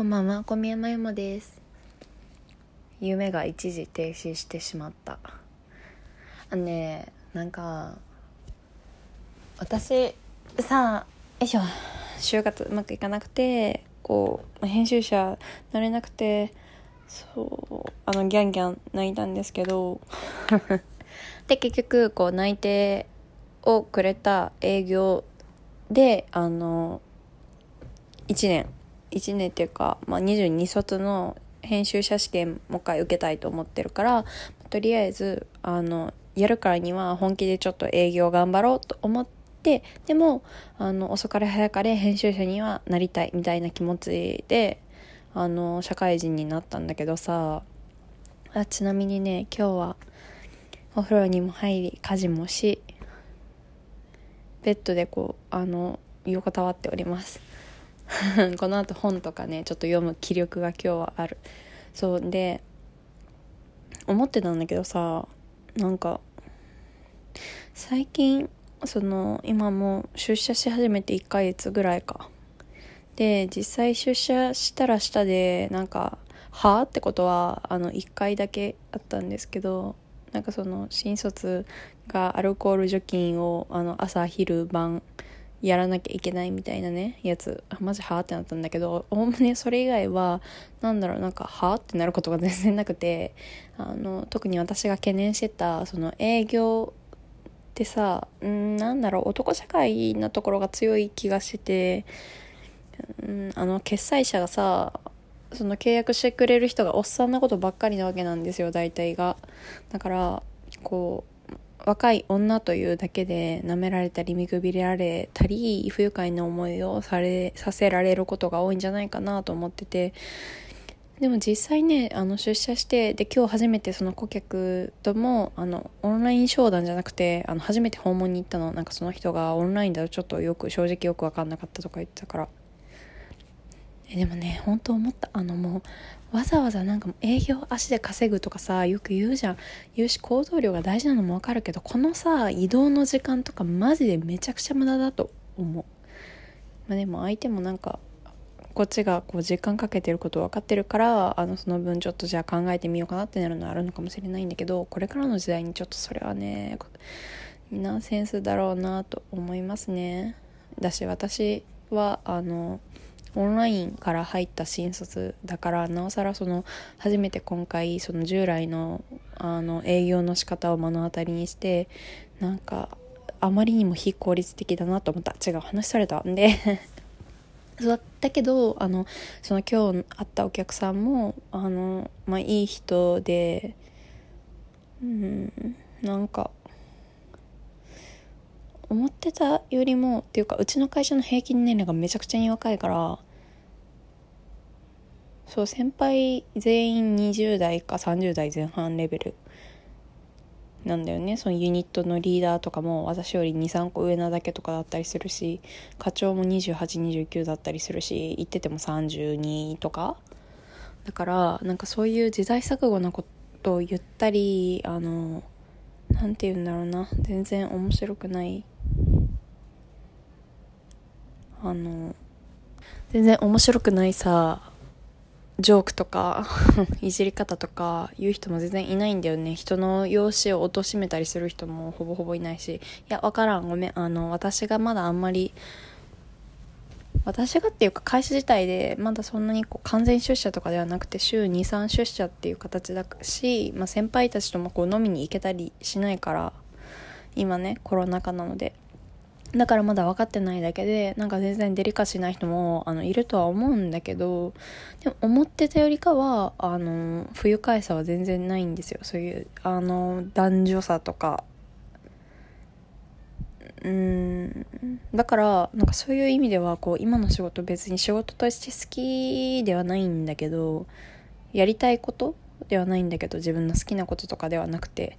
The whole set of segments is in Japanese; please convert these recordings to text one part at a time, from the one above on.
こんばんは、小宮山由もです。夢が一時停止してしまった。あのね、なんか、私、さ、よいしょ、就活うまくいかなくて、こう、編集者なれなくて、そう、あの、ギャンギャン泣いたんですけど、で、結局、こう、内定をくれた営業で、あの、1年1年っていうか、まあ、22卒の編集者試験もう一回受けたいと思ってるからとりあえずあのやるからには本気でちょっと営業頑張ろうと思ってでもあの遅かれ早かれ編集者にはなりたいみたいな気持ちであの社会人になったんだけどさあちなみにね今日はお風呂にも入り家事もしベッドでこうあの横たわっております。この後本とかねちょっと読む気力が今日はあるそうで思ってたんだけどさなんか最近その今もう出社し始めて1ヶ月ぐらいかで実際出社したらしたでなんか「はあ?」ってことはあの1回だけあったんですけどなんかその新卒がアルコール除菌をあの朝昼晩やらなきゃいけないみたいなねやつ。マジはあってなったんだけどおおむねそれ以外はなんだろうなんかはあってなることが全然なくてあの特に私が懸念してたその営業ってさんなんだろう男社会なところが強い気がしててんあの決済者がさその契約してくれる人がおっさんなことばっかりなわけなんですよ大体が。だからこう若い女というだけで舐められたり見くびられたり不愉快な思いをされさせられることが多いんじゃないかなと思ってて。でも実際ねあの出社してで今日初めてその顧客ともあのオンライン商談じゃなくてあの初めて訪問に行ったのなんかその人がオンラインだとちょっとよく正直よく分かんなかったとか言ってたから。えでもね本当思った。あのもうわざわざなんか営業足で稼ぐとかさよく言うじゃん。言うし行動量が大事なのもわかるけどこのさ移動の時間とかマジでめちゃくちゃ無駄だと思う、まあ、でも相手もなんかこっちがこう時間かけてること分かってるからあのその分ちょっとじゃあ考えてみようかなってなるのはあるのかもしれないんだけどこれからの時代にちょっとそれはねナンセンスだろうなと思いますね。だし私はあのオンラインから入った新卒だからなおさらその初めて今回その従来のあの営業の仕方を目の当たりにしてなんかあまりにも非効率的だなと思った。違う話された。んで そうだけどあのその今日会ったお客さんもあの、まあ、いい人でうんなんか思ってたよりもっていうかうちの会社の平均年齢がめちゃくちゃに若いからそう先輩全員20代か30代前半レベルなんだよね。そのユニットのリーダーとかも私より23個上なだけとかだったりするし課長も2829だったりするし行ってても32とか。だからなんかそういう時代錯誤なことを言ったりあのなんて言うんだろうな。全然面白くないあの全然面白くないさジョークとか いじり方とか言う人も全然いないんだよね。人の容姿を貶めたりする人もほぼほぼいないし。いや分からん。ごめん。あの私がまだあんまり私がっていうか会社自体でまだそんなにこう完全出社とかではなくて週23出社っていう形だし、まあ、先輩たちともこう飲みに行けたりしないから今ねコロナ禍なので。だからまだ分かってないだけでなんか全然デリカシーない人もあのいるとは思うんだけどでも思ってたよりかはあの不愉快さは全然ないんですよ。そういうあの男女差とか。うん。だからなんかそういう意味ではこう今の仕事別に仕事として好きではないんだけどやりたいことではないんだけど自分の好きなこととかではなくて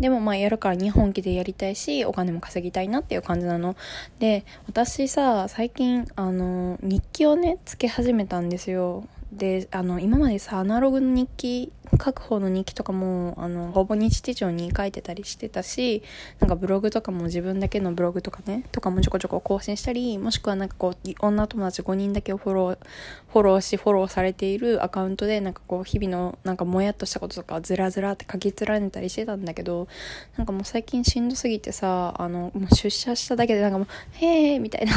でもまあやるから日本気でやりたいしお金も稼ぎたいなっていう感じなの。で私さ最近あの日記をねつけ始めたんですよ。であの今までさアナログの日記書く方の日記とかもあのほぼ日手帳に書いてたりしてたしなんかブログとかも自分だけのブログとかねとかもちょこちょこ更新したりもしくはなんかこう女友達5人だけをフォローフォローしフォローされているアカウントでなんかこう日々のなんかもやっとしたこととかずらずらって書き連ねたりしてたんだけどなんかもう最近しんどすぎてさあのもう出社しただけでなんかもう「へえ」みたいな。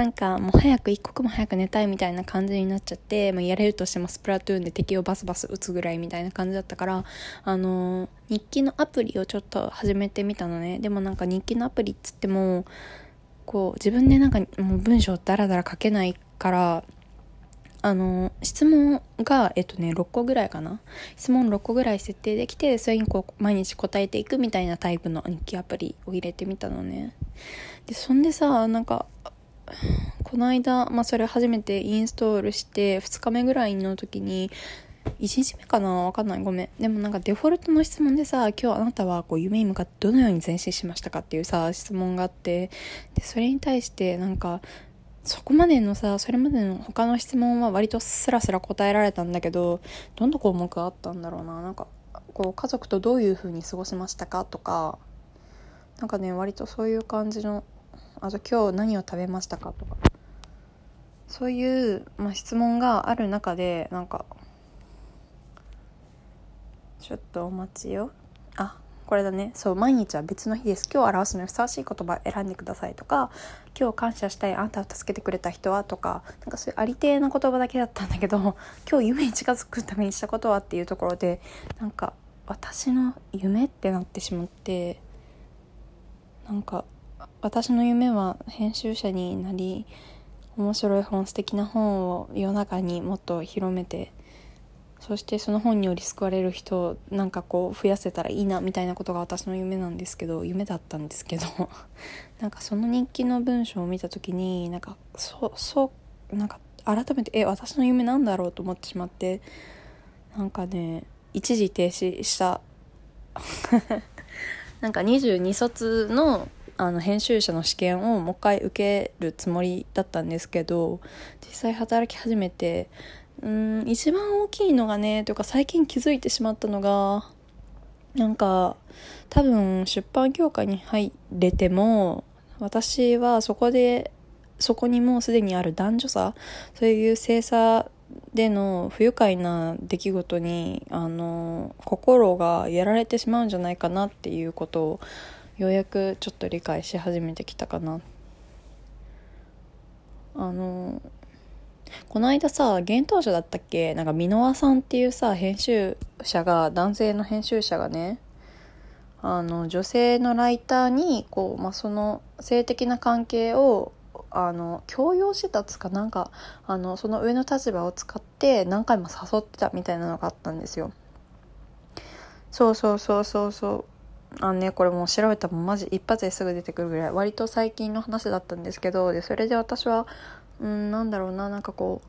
なんかもう早く一刻も早く寝たいみたいな感じになっちゃって、まあ、やれるとしてもスプラトゥーンで敵をバスバス撃つぐらいみたいな感じだったからあの日記のアプリをちょっと始めてみたのね。でもなんか日記のアプリっつってもこう自分でなんかもう文章ダラダラ書けないからあの質問がえっとね6個ぐらいかな。質問6個ぐらい設定できてそれにこう毎日答えていくみたいなタイプの日記アプリを入れてみたのね。でそんでさなんかこの間、まあ、それ初めてインストールして2日目ぐらいの時に1日目かな？わかんない。ごめん。でもなんかデフォルトの質問でさ今日あなたはこう夢に向かってどのように前進しましたかっていうさ質問があってでそれに対してなんかそこまでのさそれまでの他の質問は割とスラスラ答えられたんだけどどんな項目あったんだろうな？なんかこう家族とどういう風に過ごしましたか？とかなんかね割とそういう感じのあと今日何を食べましたかとか。そういう、まあ、質問がある中でなんかちょっとお待ちよ。あこれだね。そう毎日は別の日です。今日表すのにふさわしい言葉選んでくださいとか今日感謝したいあなたを助けてくれた人はとかなんかそういうありていな言葉だけだったんだけど今日夢に近づくためにしたことはっていうところでなんか私の夢ってなってしまってなんか私の夢は編集者になり面白い本素敵な本を世の中にもっと広めてそしてその本により救われる人をなんかこう増やせたらいいなみたいなことが私の夢なんですけど夢だったんですけどなんかその日記の文章を見た時になんかそうそうなんか改めてえ私の夢なんだろうと思ってしまってなんかね一時停止した。なんか22卒のあの編集者の試験をもう一回受けるつもりだったんですけど実際働き始めてうん一番大きいのがねというか最近気づいてしまったのがなんか多分出版業界に入れても私はそこでそこにもうすでにある男女差そういう性差での不愉快な出来事にあの心がやられてしまうんじゃないかなっていうことをようやくちょっと理解し始めてきたかな。あのこの間さ幻冬者だったっけ？なんか箕輪さんっていうさ編集者が男性の編集者がねあの女性のライターにこう、まあ、その性的な関係をあの強要してたつかなんかあのその上の立場を使って何回も誘ってたみたいなのがあったんですよ。そうそうそうそうそう。あのねこれもう調べたらマジ一発ですぐ出てくるぐらい。割と最近の話だったんですけどでそれで私はうんなんだろうななんかこう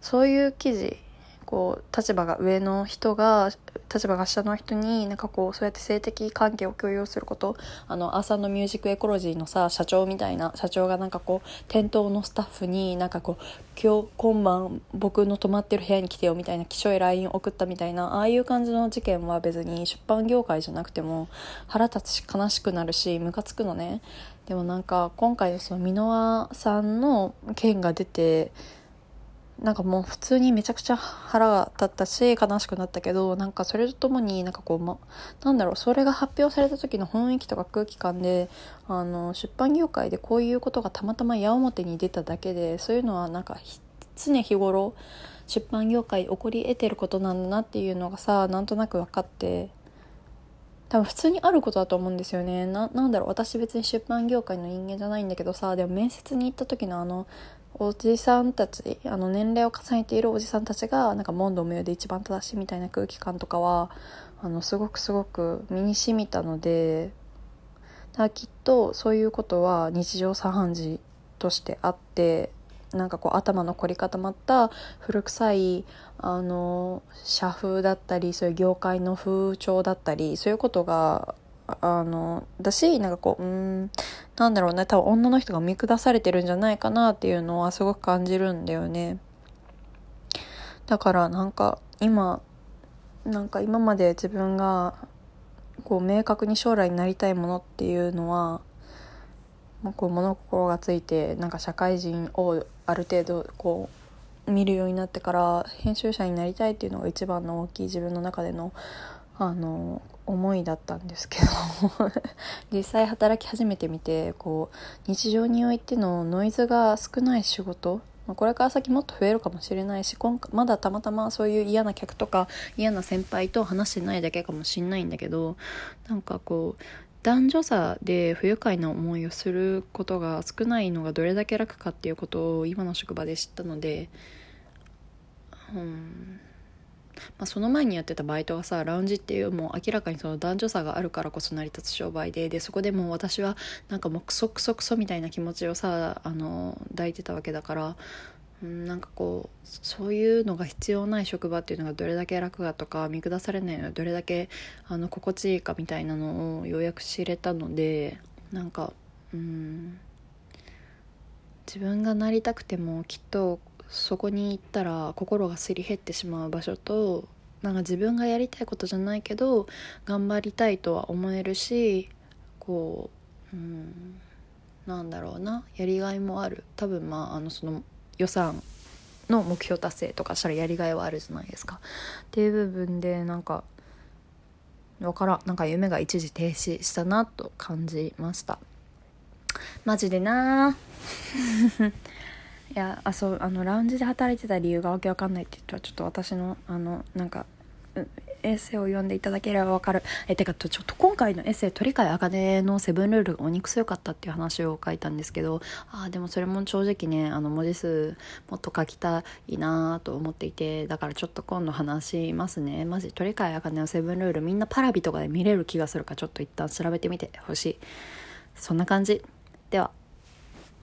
そういう記事こう立場が上の人が立場が下の人になんかこうそうやって性的関係を共有することあのアーサーのミュージックエコロジーのさ社長みたいな社長がなんかこう店頭のスタッフになんかこう今日今晩僕の泊まってる部屋に来てよみたいな気象い LINE 送ったみたいなああいう感じの事件は別に出版業界じゃなくても腹立つし悲しくなるしムカつくのね。でもなんか今回その箕輪さんの件が出てなんかもう普通にめちゃくちゃ腹が立ったし悲しくなったけどなんかそれとともになんかこう、ま、なんだろうそれが発表された時の雰囲気とか空気感であの出版業界でこういうことがたまたま矢面に出ただけでそういうのはなんか常日頃出版業界起こり得てることなんだなっていうのがさなんとなく分かって多分普通にあることだと思うんですよね。ななんだろう私別に出版業界の人間じゃないんだけどさでも面接に行った時のあのおじさんたちあの年齢を重ねているおじさんたちがなんか問答無用で一番正しいみたいな空気感とかはあのすごくすごく身に染みたのでだきっとそういうことは日常茶飯事としてあってなんかこう頭の凝り固まった古臭いあの社風だったりそういう業界の風潮だったりそういうことがあのだしなんかこううんなんだろうね多分女の人が見下されてるんじゃないかなっていうのはすごく感じるんだよね。だからなんか今なんか今まで自分がこう明確に将来になりたいものっていうのはこう物心がついてなんか社会人をある程度こう見るようになってから編集者になりたいっていうのが一番の大きい自分の中でのあの思いだったんですけど。実際働き始めてみてこう日常においてのノイズが少ない仕事。これから先もっと増えるかもしれないし今まだたまたまそういう嫌な客とか嫌な先輩と話してないだけかもしんないんだけどなんかこう男女差で不愉快な思いをすることが少ないのがどれだけ楽かっていうことを今の職場で知ったのでうん。まあ、その前にやってたバイトがさラウンジっていうもう明らかにその男女差があるからこそ成り立つ商売ででそこでもう私はなんかもうクソクソクソみたいな気持ちをさあの抱いてたわけだから、うん、なんかこうそういうのが必要ない職場っていうのがどれだけ楽かとか見下されないのはどれだけあの心地いいかみたいなのをようやく知れたのでなんかうん自分がなりたくてもきっとそこに行ったら心がすり減ってしまう場所となんか自分がやりたいことじゃないけど頑張りたいとは思えるしこううんなんだろうなやりがいもある。多分まああのその予算の目標達成とかしたらやりがいはあるじゃないですか。っていう部分でなんかわからん。なんか夢が一時停止したなと感じました。マジでな いやあそうあのラウンジで働いてた理由がわけわかんないって言ったらちょっと私のあのなんかエッセイを読んでいただければわかる。えてかちょっと今回のエッセイ鳥飼茜のセブンルールがお肉強かったっていう話を書いたんですけどあでもそれも正直ねあの文字数もっと書きたいなと思っていてだからちょっと今度話しますね。マジ鳥飼茜のセブンルールみんなパラビとかで見れる気がするかちょっと一旦調べてみてほしい。そんな感じ。では。